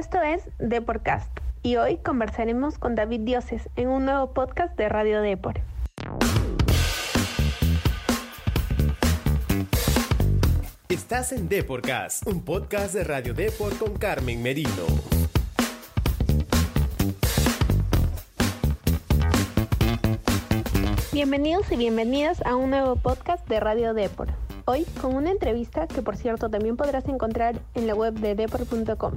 Esto es Deporcast y hoy conversaremos con David Dioses en un nuevo podcast de Radio Depor. Estás en Deporcast, un podcast de Radio Depor con Carmen Merino. Bienvenidos y bienvenidas a un nuevo podcast de Radio Depor. Hoy con una entrevista que por cierto también podrás encontrar en la web de depor.com.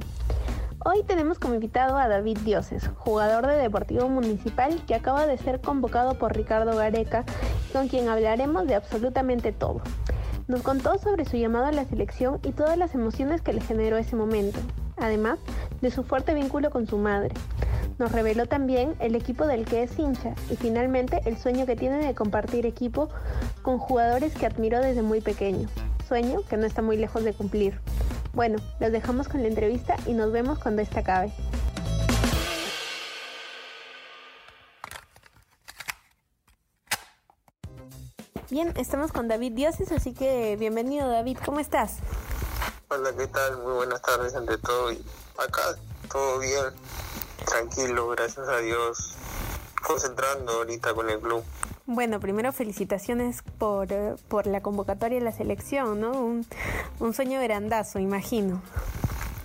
Hoy tenemos como invitado a David Dioses, jugador de Deportivo Municipal que acaba de ser convocado por Ricardo Gareca, con quien hablaremos de absolutamente todo. Nos contó sobre su llamado a la selección y todas las emociones que le generó ese momento, además de su fuerte vínculo con su madre. Nos reveló también el equipo del que es hincha y finalmente el sueño que tiene de compartir equipo con jugadores que admiró desde muy pequeño. Sueño que no está muy lejos de cumplir. Bueno, los dejamos con la entrevista y nos vemos cuando esta acabe. Bien, estamos con David Dioses, así que bienvenido David, ¿cómo estás? Hola, ¿qué tal? Muy buenas tardes ante todo. Acá todo bien, tranquilo, gracias a Dios. Concentrando ahorita con el club. Bueno, primero felicitaciones por, eh, por la convocatoria de la selección, ¿no? Un, un sueño grandazo, imagino.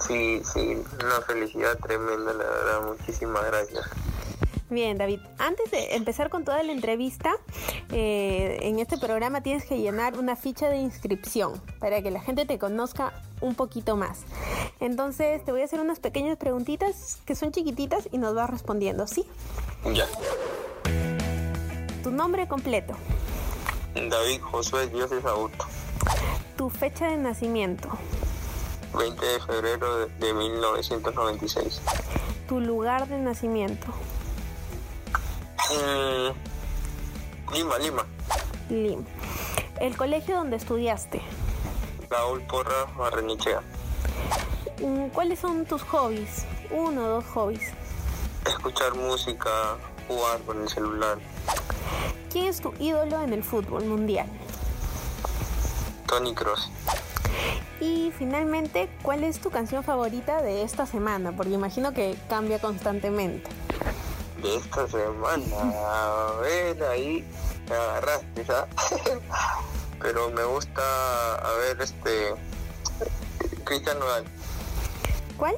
Sí, sí, una felicidad tremenda, la verdad. Muchísimas gracias. Bien, David, antes de empezar con toda la entrevista, eh, en este programa tienes que llenar una ficha de inscripción para que la gente te conozca un poquito más. Entonces te voy a hacer unas pequeñas preguntitas que son chiquititas y nos vas respondiendo, ¿sí? Ya. Tu nombre completo, David Josué Dioses Auto, tu fecha de nacimiento, 20 de febrero de, de 1996. tu lugar de nacimiento, Mm, Lima, Lima. Lim. El colegio donde estudiaste. Raúl Porra Barrenichea. Mm, ¿Cuáles son tus hobbies? Uno o dos hobbies. Escuchar música, jugar con el celular. ¿Quién es tu ídolo en el fútbol mundial? Tony Cross. Y finalmente, ¿cuál es tu canción favorita de esta semana? Porque imagino que cambia constantemente. de esta semana. A ver, ahí me agarraste, ¿sabes? Pero me gusta, a ver, este. Cristian Nodal. ¿Cuál?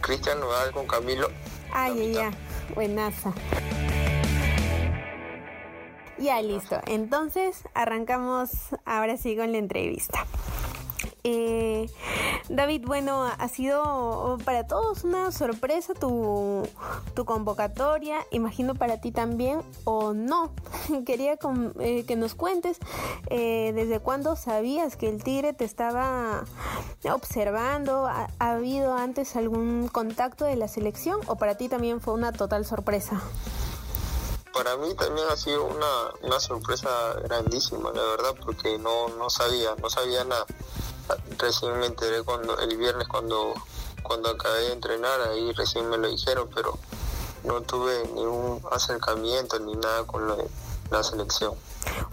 Cristian Nodal con Camilo. Ay, ya, ya. Buenaza. Ya, listo. Entonces, arrancamos ahora sí con la entrevista. Eh, David, bueno, ha sido para todos una sorpresa tu, tu convocatoria, imagino para ti también o no. Quería con- eh, que nos cuentes eh, desde cuándo sabías que el tigre te estaba observando, ¿Ha, ha habido antes algún contacto de la selección o para ti también fue una total sorpresa? Para mí también ha sido una, una sorpresa grandísima, la verdad, porque no, no sabía, no sabía nada. Recién me enteré cuando el viernes cuando, cuando acabé de entrenar, ahí recién me lo dijeron, pero no tuve ningún acercamiento ni nada con de la selección.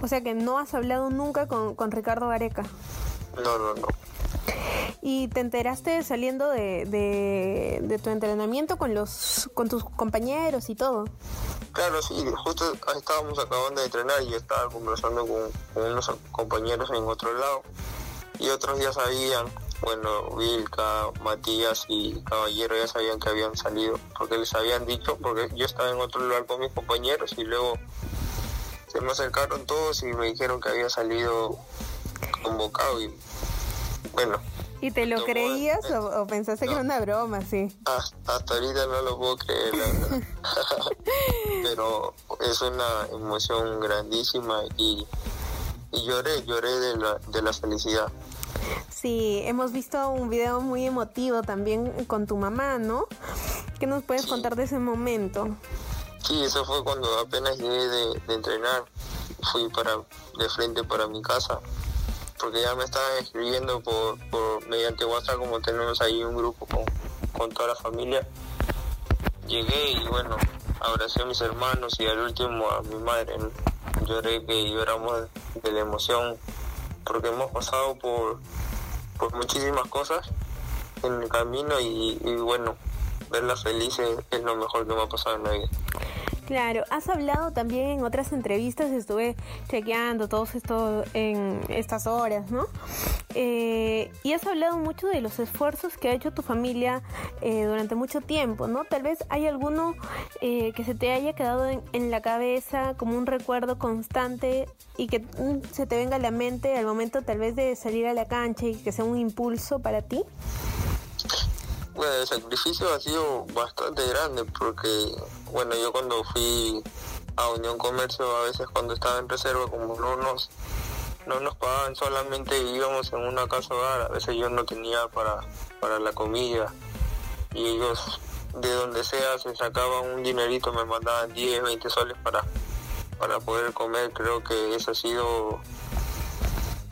O sea que no has hablado nunca con, con Ricardo Gareca. No, no, no. ¿Y te enteraste saliendo de, de, tu entrenamiento con los con tus compañeros y todo? Claro, sí, justo estábamos acabando de entrenar y yo estaba conversando con, con unos compañeros en otro lado y otros ya sabían, bueno, Vilca, Matías y Caballero ya sabían que habían salido porque les habían dicho, porque yo estaba en otro lugar con mis compañeros y luego se me acercaron todos y me dijeron que había salido convocado y bueno, ¿Y te lo No, creías eh, o, o pensaste que no. era una broma, sí? hasta, hasta ahorita no lo puedo creer, la verdad. pero es una emoción grandísima y, y lloré, lloré de la, de la felicidad. Sí, hemos visto un video muy emotivo también con tu mamá, ¿no? ¿Qué nos puedes Sí. contar de ese momento? Sí, eso fue cuando apenas llegué de, de entrenar, fui para de frente para mi casa, porque ya me estaban escribiendo por, por mediante WhatsApp, como tenemos ahí un grupo con, con toda la familia. Llegué y bueno, abracé a mis hermanos y al último a mi madre. ¿no? Lloré que lloramos de la emoción, porque hemos pasado por, por muchísimas cosas en el camino y, bueno, verlas felices es lo mejor que me ha pasado en la vida. Claro, has hablado también en otras entrevistas, estuve chequeando todos estos en estas horas, ¿no? Eh, y has hablado mucho de los esfuerzos que ha hecho tu familia eh, durante mucho tiempo, ¿no? Tal vez hay alguno eh, que se te haya quedado en, en, la cabeza como un recuerdo constante y que mm, se te venga a la mente al momento tal vez de salir a la cancha y que sea un impulso para ti. Bueno, el sacrificio ha sido bastante grande porque, bueno, yo cuando fui a Unión Comercio, a veces cuando estaba en reserva, como no nos, no nos pagaban solamente, íbamos en una casa hogar, a veces yo no tenía para, para la comida. Y ellos de donde sea se sacaban un dinerito, me mandaban 10, 20 soles para, para poder comer, creo que ese ha sido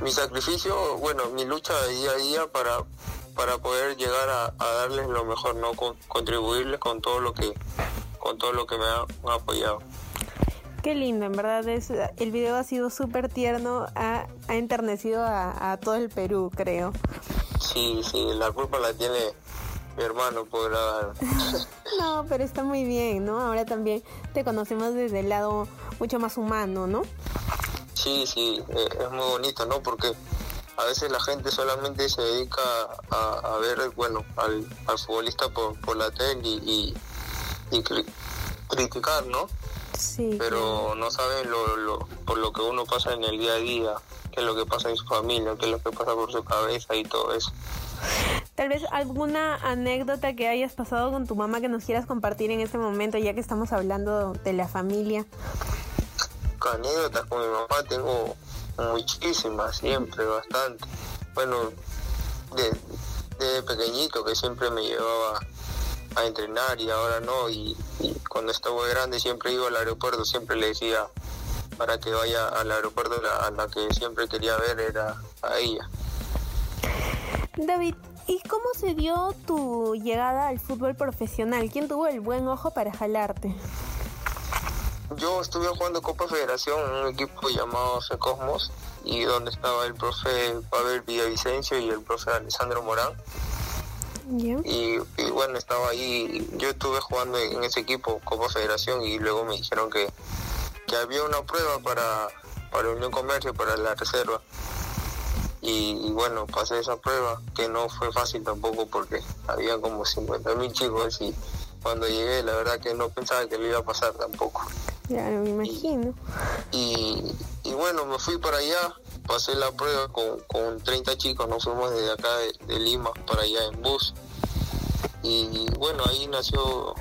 mi sacrificio, bueno, mi lucha día a día para, para poder llegar a, a darles lo mejor, no con, contribuirles con todo lo que con todo lo que me ha, me ha apoyado. Qué lindo, en verdad es el video ha sido súper tierno, ha, ha enternecido a, a, todo el Perú, creo. Sí, sí, la culpa la tiene mi hermano por grabar. no, pero está muy bien, ¿no? Ahora también te conocemos desde el lado mucho más humano, ¿no? Sí, sí, eh, es muy bonito, ¿no? Porque a veces la gente solamente se dedica a, a ver, bueno, al, al futbolista por, por, la tele y, y, y cri criticar, ¿no? Sí. Pero no saben lo, lo, por lo que uno pasa en el día a día, qué es lo que pasa en su familia, qué es lo que pasa por su cabeza y todo eso. Tal vez alguna anécdota que hayas pasado con tu mamá que nos quieras compartir en este momento, ya que estamos hablando de la familia. Anécdotas con mi mamá tengo muchísimas, siempre, bastante. Bueno, desde de pequeñito que siempre me llevaba a entrenar y ahora no, y, y cuando estaba grande siempre iba al aeropuerto, siempre le decía para que vaya al aeropuerto, la, a la que siempre quería ver era a ella. David, ¿y cómo se dio tu llegada al fútbol profesional? ¿Quién tuvo el buen ojo para jalarte? Yo estuve jugando Copa Federación en un equipo llamado Secosmos y donde estaba el profe Pavel Villavicencio y el profe Alessandro Morán. Yeah. Y, y, bueno, estaba ahí, yo estuve jugando en ese equipo, Copa Federación, y luego me dijeron que, que había una prueba para, para Unión Comercio, para la reserva. Y, y, bueno, pasé esa prueba, que no fue fácil tampoco porque había como 50 mil chicos y cuando llegué la verdad que no pensaba que le iba a pasar tampoco. Ya, me imagino. Y, y, y bueno, me fui para allá, pasé la prueba con, con 30 chicos, nos fuimos desde acá de, de, Lima para allá en bus. Y bueno, ahí nació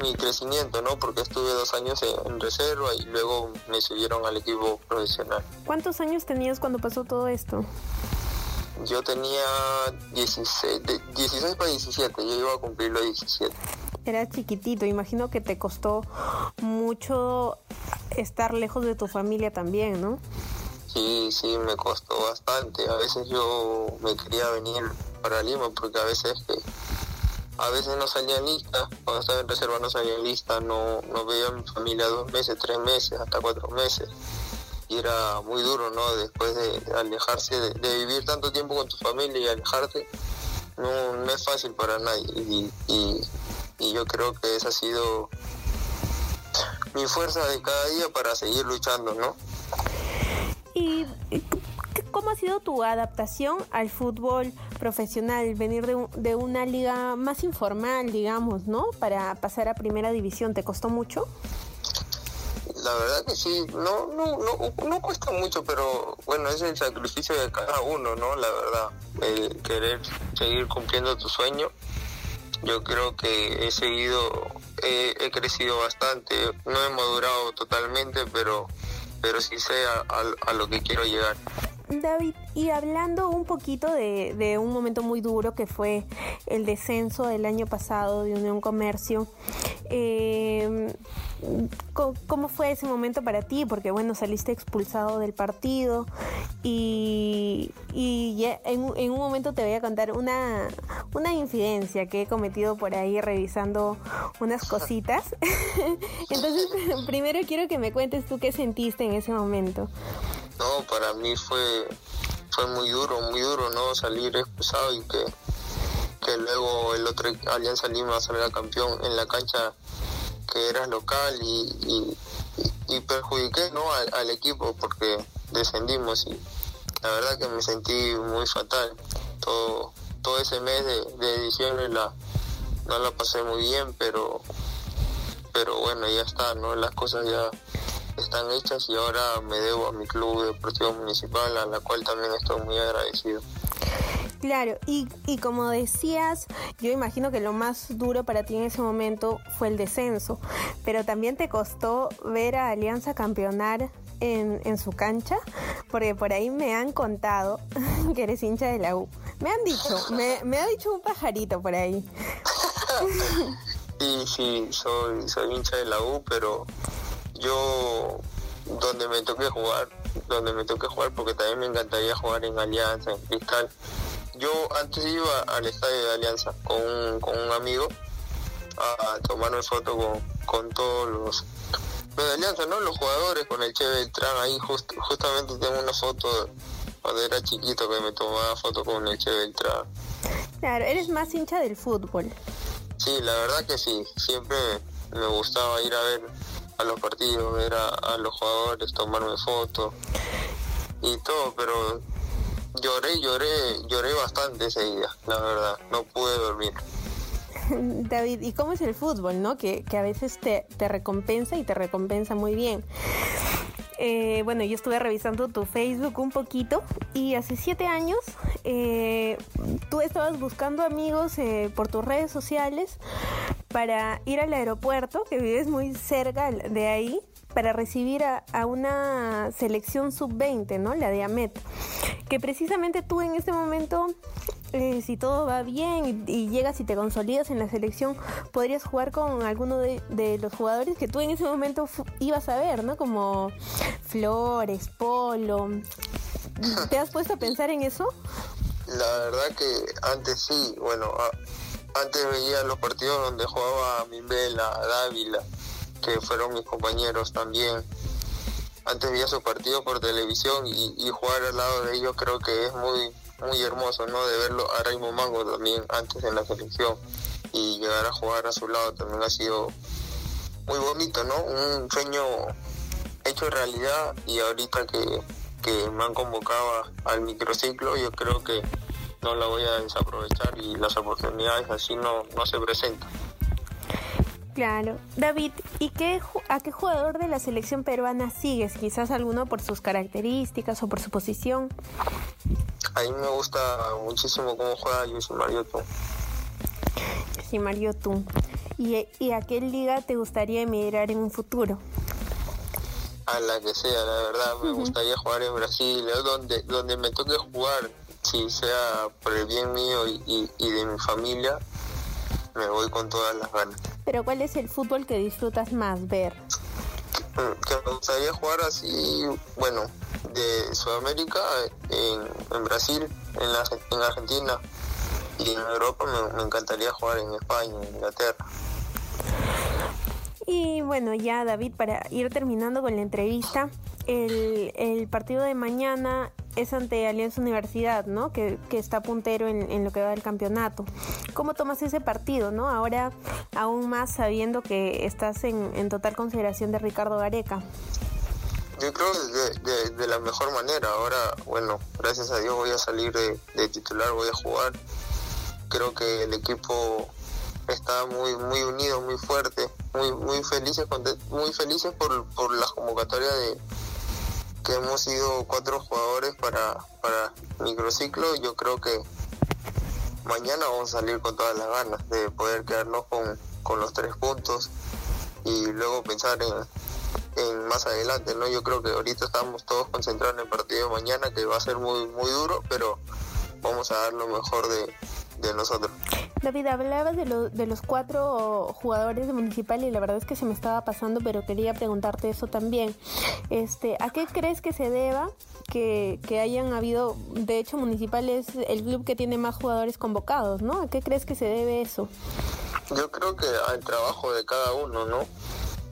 mi crecimiento, ¿no? Porque estuve dos años en, en reserva y luego me subieron al equipo profesional. ¿Cuántos años tenías cuando pasó todo esto? Yo tenía 16, de 16 para 17, yo iba a cumplir los 17. Era chiquitito, imagino que te costó mucho estar lejos de tu familia también, ¿no? Sí, sí, me costó bastante. A veces yo me quería venir para Lima porque a veces que a veces no salía lista, cuando estaba en reserva no salía lista, no, no veía a mi familia dos meses, tres meses, hasta cuatro meses. Y era muy duro, ¿no? Después de alejarse, de, de vivir tanto tiempo con tu familia y alejarte, no, no es fácil para nadie. Y, y yo creo que esa ha sido mi fuerza de cada día para seguir luchando, ¿no? ¿Y cómo ha sido tu adaptación al fútbol profesional? Venir de, un, de, una liga más informal, digamos, ¿no? Para pasar a primera división, ¿te costó mucho? La verdad que sí, no, no, no, no cuesta mucho, pero bueno, es el sacrificio de cada uno, ¿no? La verdad, el querer seguir cumpliendo tu sueño yo creo que he seguido, he, crecido bastante, no he madurado totalmente, pero, pero sí sé a, a, a lo que quiero llegar. David, y hablando un poquito de, de, un momento muy duro que fue el descenso del año pasado de Unión Comercio, eh, ¿cómo fue ese momento para ti? Porque bueno, saliste expulsado del partido y, en, un momento te voy a contar una, una infidencia que he cometido por ahí revisando unas cositas. Entonces, primero quiero que me cuentes tú qué sentiste en ese momento. No, para mí fue fue muy duro, muy duro, ¿no? Salir expulsado y que, que luego el otro Alianza Lima salga campeón en la cancha que era local y, y, perjudiqué ¿no? al, equipo porque descendimos y la verdad que me sentí muy fatal. Todo, todo ese mes de, diciembre la, no la pasé muy bien, pero, pero bueno, ya está, ¿no? Las cosas ya están hechas y ahora me debo a mi club deportivo municipal, a la cual también estoy muy agradecido. Claro, y, y como decías, yo imagino que lo más duro para ti en ese momento fue el descenso, pero también te costó ver a Alianza campeonar en, en su cancha, porque por ahí me han contado que eres hincha de la U. Me han dicho, me, ha dicho un pajarito por ahí. Sí, sí, soy, soy hincha de la U, pero yo donde me toque jugar, donde me toque jugar, porque también me encantaría jugar en Alianza, en Cristal. Yo antes iba al estadio de Alianza con un, con un amigo a tomarme foto con, con todos los, de Alianza, ¿no? Los jugadores, con el Che Beltrán, ahí justamente tengo una foto cuando era chiquito que me tomaba foto con el Che Beltrán. Claro, eres más hincha del fútbol. Sí, la verdad que sí, siempre me gustaba ir a ver a los partidos, ver a, los jugadores, tomarme fotos y todo, pero lloré, lloré, lloré bastante ese día, la verdad, no pude dormir. David, ¿y cómo es el fútbol, no? Que, que a veces te, te recompensa y te recompensa muy bien. Eh, bueno, yo estuve revisando tu Facebook un poquito y hace siete años eh, tú estabas buscando amigos eh, por tus redes sociales para ir al aeropuerto, que vives muy cerca de ahí, para recibir a, una selección sub-20, ¿no? La de AMET. Que precisamente tú en este momento eh, si todo va bien y, llegas y te consolidas en la selección, podrías jugar con alguno de, los jugadores que tú en ese momento ibas a ver, ¿no? Como Flores, Polo. ¿Te has puesto a pensar en eso? La verdad que antes sí, bueno, antes veía los partidos donde jugaba Mimbela, Dávila, que fueron mis compañeros también. Antes veía sus partidos por televisión y, jugar al lado de ellos creo que es muy muy hermoso, ¿no? De verlo a Raimo Mango también antes en la selección y llegar a jugar a su lado también ha sido muy bonito, ¿no? Un sueño hecho realidad y ahorita que, que me han convocado al microciclo yo creo que no la voy a desaprovechar y las oportunidades así no, no se presentan. Claro. David, ¿y qué, a qué jugador de la selección peruana sigues? Quizás alguno por sus características o por su posición. A mí me gusta muchísimo cómo juega Yusi Mariotu. Yusi Mariotu. ¿Y, ¿Y a qué liga te gustaría emigrar en un futuro? A la que sea, la verdad. Me gustaría jugar en Brasil, donde, donde me toque jugar, si sea por el bien mío y, y de mi familia, me voy con todas las ganas. Pero ¿cuál es el fútbol que disfrutas más ver? Mm, que me gustaría jugar así, bueno, de Sudamérica, en, Brasil, en, la, en Argentina y en Europa me, encantaría jugar en España, en Inglaterra. Y bueno, ya David, para ir terminando con la entrevista, el, el partido de mañana es ante Alianza Universidad, ¿no? Que, está puntero en, lo que va del campeonato. ¿Cómo tomas ese partido, no? Ahora, aún más sabiendo que estás en, total consideración de Ricardo Gareca. Yo creo de, de, la mejor manera. Ahora, bueno, gracias a Dios voy a salir de, titular, voy a jugar. Creo que el equipo está muy muy unido, muy fuerte, muy muy felices muy felices por, por la convocatoria de que hemos sido cuatro jugadores para para microciclo. Yo creo que mañana vamos a salir con todas las ganas de poder quedarnos con, con los tres puntos y luego pensar en, en más adelante, ¿no? Yo creo que ahorita estamos todos concentrados en el partido de mañana, que va a ser muy, muy duro, pero vamos a dar lo mejor de, de nosotros. David, hablabas de, de los cuatro jugadores de Municipal y la verdad es que se me estaba pasando, pero quería preguntarte eso también. Este, ¿A qué crees que se deba que, que hayan habido, de hecho Municipal es el club que tiene más jugadores convocados, ¿no? ¿A qué crees que se debe eso? Yo creo que al trabajo de cada uno, ¿no?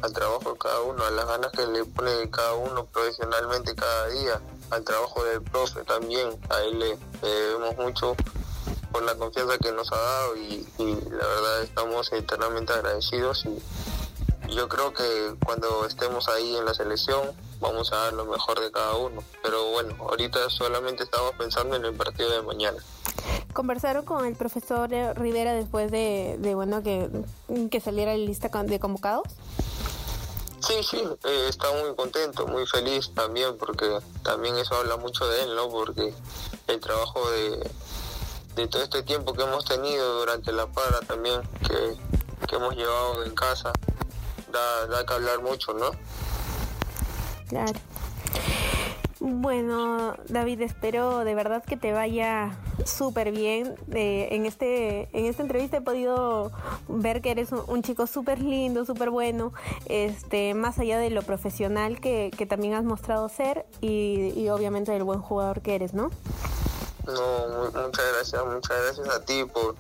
al trabajo de cada uno, a las ganas que le pone cada uno profesionalmente cada día, al trabajo del profe también, a él le, debemos mucho por la confianza que nos ha dado y, y la verdad estamos eternamente agradecidos y yo creo que cuando estemos ahí en la selección vamos a dar lo mejor de cada uno. Pero bueno, ahorita solamente estamos pensando en el partido de mañana. ¿Conversaron con el profesor Rivera después de, de bueno que, que saliera la lista de convocados? Sí, sí, eh, está muy contento, muy feliz también, porque también eso habla mucho de él, ¿no? Porque el trabajo de, de todo este tiempo que hemos tenido durante la para también, que, que hemos llevado en casa, da, da que hablar mucho, ¿no? Claro. Bueno, David, espero de verdad que te vaya súper bien. Eh, en, este, en esta entrevista he podido ver que eres un, chico súper lindo, súper bueno, este, más allá de lo profesional que, que también has mostrado ser y, y, obviamente del buen jugador que eres, ¿no? No, muchas gracias, muchas gracias a ti por,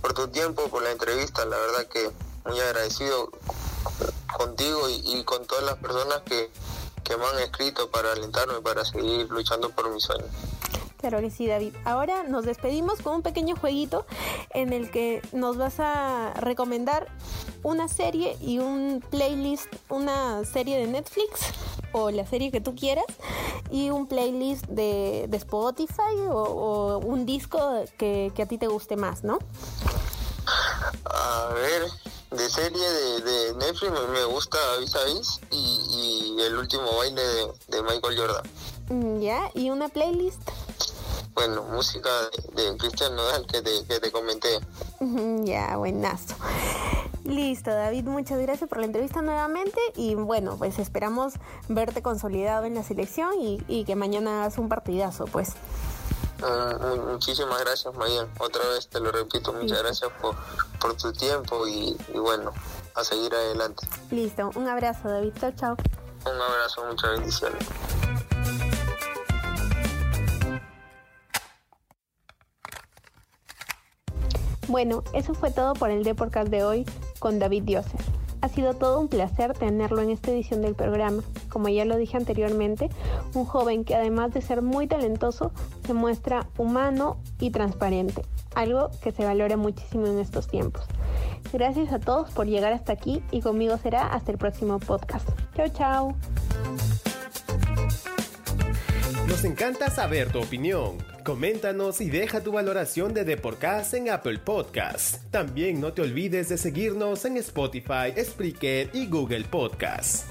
por tu tiempo, por la entrevista. La verdad que muy agradecido contigo y, con todas las personas que que me han escrito para alentarme para seguir luchando por mis sueños. Claro que sí, David. Ahora nos despedimos con un pequeño jueguito en el que nos vas a recomendar una serie y un playlist, una serie de Netflix o la serie que tú quieras y un playlist de, de Spotify o, o, un disco que, que a ti te guste más, ¿no? A ver, de serie de, de Netflix me, gusta Vis a Vis y, y, el último baile de, de, Michael Jordan. Mm, ya, ¿y una playlist? Bueno, música de, de Cristian Nodal que te, que te comenté. Ya, buenazo. Listo, David, muchas gracias por la entrevista nuevamente y bueno, pues esperamos verte consolidado en la selección y, y que mañana hagas un partidazo, pues. Uh, muchísimas gracias, Mayen. Otra vez te lo repito, muchas gracias por, por, tu tiempo y, y, bueno, a seguir adelante. Listo, un abrazo, David. Chao, chao. Un abrazo, muchas bendiciones. Bueno, eso fue todo por el Deporcast de hoy con David Dioses. Ha sido todo un placer tenerlo en esta edición del programa. Como ya lo dije anteriormente, un joven que además de ser muy talentoso, se muestra humano y transparente, algo que se valora muchísimo en estos tiempos. Gracias a todos por llegar hasta aquí y conmigo será hasta el próximo podcast. Chao, chao. Nos encanta saber tu opinión. Coméntanos y deja tu valoración de Deporcast en Apple Podcasts. También no te olvides de seguirnos en Spotify, Spreaker y Google Podcasts.